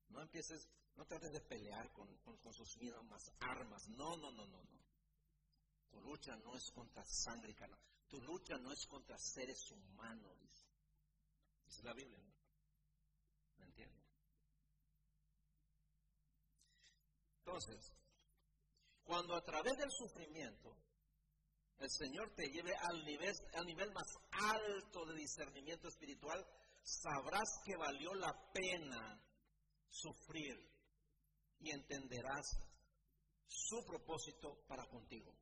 No empieces, no trates de pelear con, sus armas. No, no, no, no, no. Tu lucha no es contra sangre y carne. Tu lucha no es contra seres humanos, es la Biblia, ¿no? ¿Me entiendes? Entonces, cuando a través del sufrimiento el Señor te lleve al nivel, al nivel más alto de discernimiento espiritual, sabrás que valió la pena sufrir y entenderás su propósito para contigo.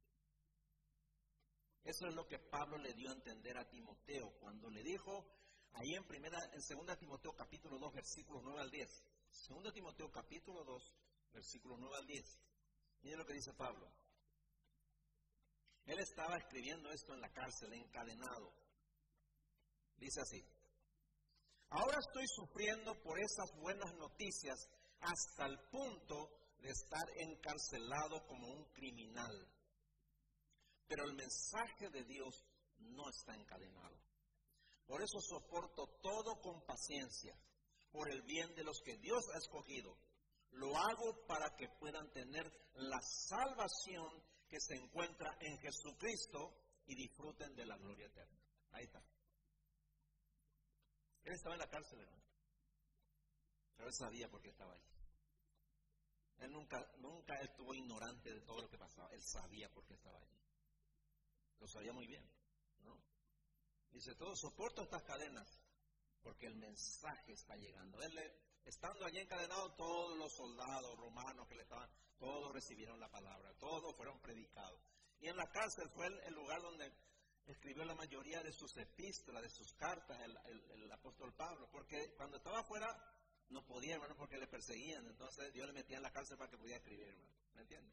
Eso es lo que Pablo le dio a entender a Timoteo cuando le dijo ahí en primera en segunda Timoteo capítulo 2 versículos 9 al 10. Segunda Timoteo capítulo 2 versículos 9 al 10. Miren lo que dice Pablo. Él estaba escribiendo esto en la cárcel, encadenado. Dice así, ahora estoy sufriendo por esas buenas noticias hasta el punto de estar encarcelado como un criminal. Pero el mensaje de Dios no está encadenado. Por eso soporto todo con paciencia, por el bien de los que Dios ha escogido. Lo hago para que puedan tener la salvación que se encuentra en Jesucristo y disfruten de la gloria eterna. Ahí está. Él estaba en la cárcel, hermano. Pero él sabía por qué estaba ahí. Él nunca, nunca estuvo ignorante de todo lo que pasaba. Él sabía por qué estaba allí. Lo sabía muy bien. ¿no? Dice, todo soporto estas cadenas porque el mensaje está llegando. Él, estando allí encadenado, todos los soldados romanos que le estaban todos recibieron la palabra, todos fueron predicados. Y en la cárcel fue el, lugar donde escribió la mayoría de sus epístolas, de sus cartas, el, apóstol Pablo, porque cuando estaba afuera no podía, hermano, porque le perseguían. Entonces Dios le metía en la cárcel para que pudiera escribir, hermano. ¿Me entiende?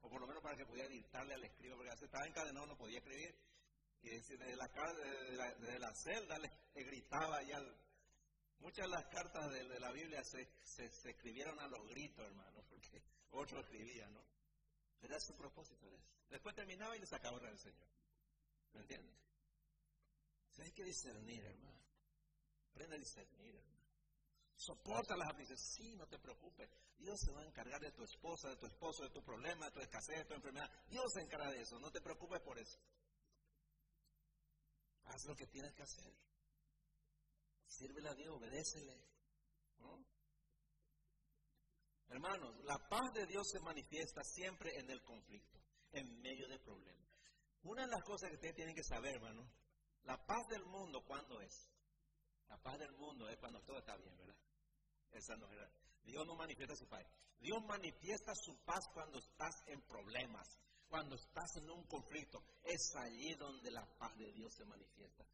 O por lo menos para que pudiera dictarle al escribo, porque si estaba encadenado no podía escribir. Y desde la, desde la, celda le, gritaba y al, Muchas de las cartas de, la Biblia se, se, escribieron a los gritos, hermano, porque otro escribía, ¿no? Era su propósito. Después terminaba y le sacaba el Señor. ¿Me entiendes? hay que discernir, hermano. Aprende a discernir, hermano. Soporta las aflicciones. Sí, no te preocupes. Dios se va a encargar de tu esposa, de tu esposo, de tu problema, de tu escasez, de tu enfermedad. Dios se encarga de eso. No te preocupes por eso. Haz lo que tienes que hacer. Sírvele a Dios, obedécele. ¿no? Hermanos, la paz de Dios se manifiesta siempre en el conflicto, en medio del problema. Una de las cosas que ustedes tienen que saber, hermano, la paz del mundo, ¿cuándo es? La paz del mundo es cuando todo está bien, ¿verdad? Esa no es Dios no manifiesta su paz. Dios manifiesta su paz cuando estás en problemas, cuando estás en un conflicto. Es allí donde la paz de Dios se manifiesta.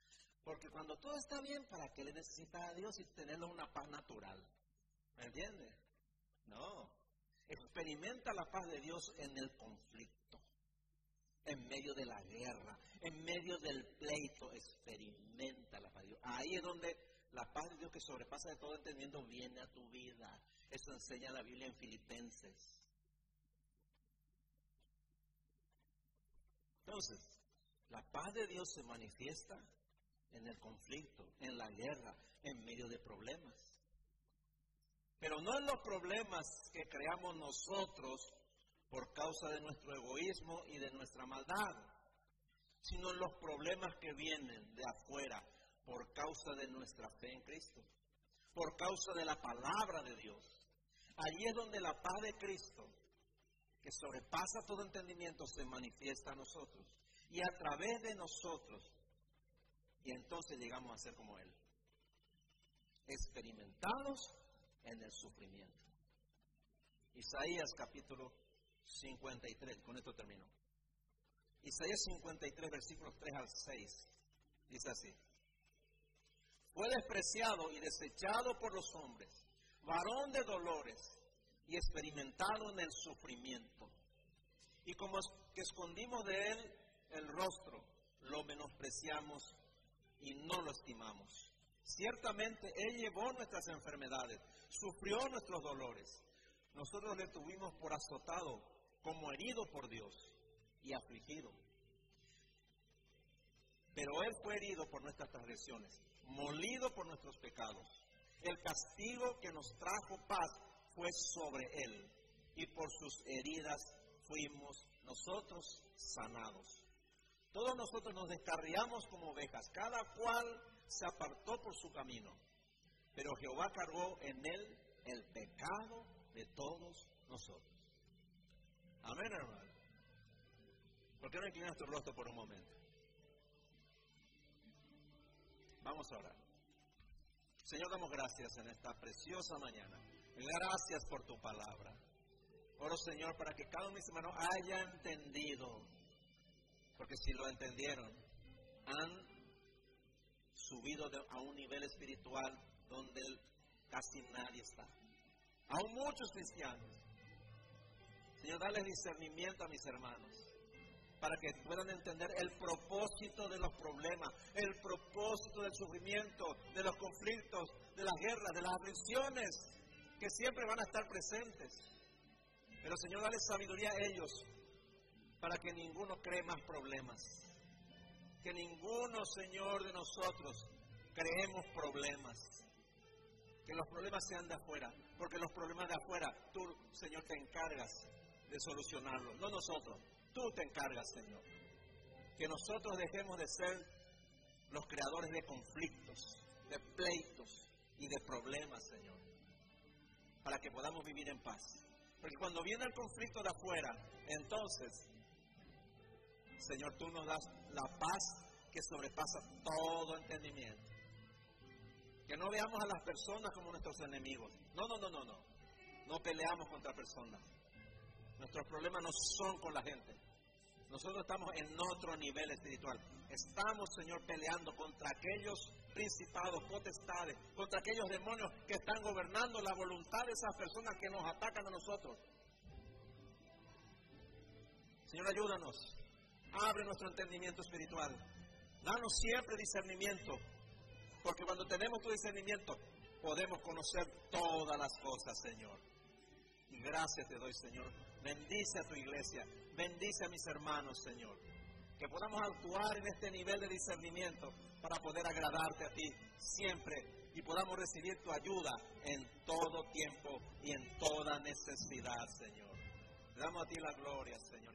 Porque cuando todo está bien, ¿para qué le necesita a Dios y tenerlo una paz natural? ¿Me entiendes? No. Experimenta la paz de Dios en el conflicto, en medio de la guerra, en medio del pleito. Experimenta la paz de Dios. Ahí es donde la paz de Dios que sobrepasa de todo entendimiento viene a tu vida. Eso enseña la Biblia en Filipenses. Entonces, la paz de Dios se manifiesta en el conflicto, en la guerra, en medio de problemas. Pero no en los problemas que creamos nosotros por causa de nuestro egoísmo y de nuestra maldad, sino en los problemas que vienen de afuera por causa de nuestra fe en Cristo, por causa de la palabra de Dios. Allí es donde la paz de Cristo, que sobrepasa todo entendimiento, se manifiesta a nosotros. Y a través de nosotros, y entonces llegamos a ser como Él. Experimentados en el sufrimiento. Isaías capítulo 53, con esto termino. Isaías 53, versículos 3 al 6, dice así. Fue despreciado y desechado por los hombres, varón de dolores y experimentado en el sufrimiento. Y como que escondimos de él el rostro, lo menospreciamos y no lo estimamos. Ciertamente Él llevó nuestras enfermedades, sufrió nuestros dolores. Nosotros le tuvimos por azotado, como herido por Dios, y afligido. Pero Él fue herido por nuestras transgresiones, molido por nuestros pecados. El castigo que nos trajo paz fue sobre Él, y por sus heridas fuimos nosotros sanados. Todos nosotros nos descarriamos como ovejas, cada cual se apartó por su camino, pero Jehová cargó en él el pecado de todos nosotros. Amén, hermano. ¿Por qué no inclinas tu rostro por un momento? Vamos a orar. Señor, damos gracias en esta preciosa mañana. Gracias por tu palabra. Oro, Señor, para que cada uno de mis hermanos haya entendido, porque si lo entendieron, han subido a un nivel espiritual donde casi nadie está. Aún muchos cristianos. Señor, dale discernimiento a mis hermanos para que puedan entender el propósito de los problemas, el propósito del sufrimiento, de los conflictos, de las guerras, de las aflicciones que siempre van a estar presentes. Pero Señor, dale sabiduría a ellos para que ninguno cree más problemas. Que ninguno, Señor, de nosotros creemos problemas. Que los problemas sean de afuera, porque los problemas de afuera, tú, Señor, te encargas de solucionarlos, no nosotros. Tú te encargas, Señor. Que nosotros dejemos de ser los creadores de conflictos, de pleitos y de problemas, Señor, para que podamos vivir en paz. Porque cuando viene el conflicto de afuera, entonces, Señor, tú nos das la paz que sobrepasa todo entendimiento. Que no veamos a las personas como nuestros enemigos. No, no, no, no, no. No peleamos contra personas. Nuestros problemas no son con la gente. Nosotros estamos en otro nivel espiritual. Estamos, Señor, peleando contra aquellos principados, potestades, contra aquellos demonios que están gobernando la voluntad de esas personas que nos atacan a nosotros. Señor, ayúdanos. Abre nuestro entendimiento espiritual. Danos siempre discernimiento. Porque cuando tenemos tu discernimiento, podemos conocer todas las cosas, Señor. Gracias te doy, Señor. Bendice a tu iglesia. Bendice a mis hermanos, Señor. Que podamos actuar en este nivel de discernimiento para poder agradarte a ti siempre y podamos recibir tu ayuda en todo tiempo y en toda necesidad, Señor. Damos a ti la gloria, Señor,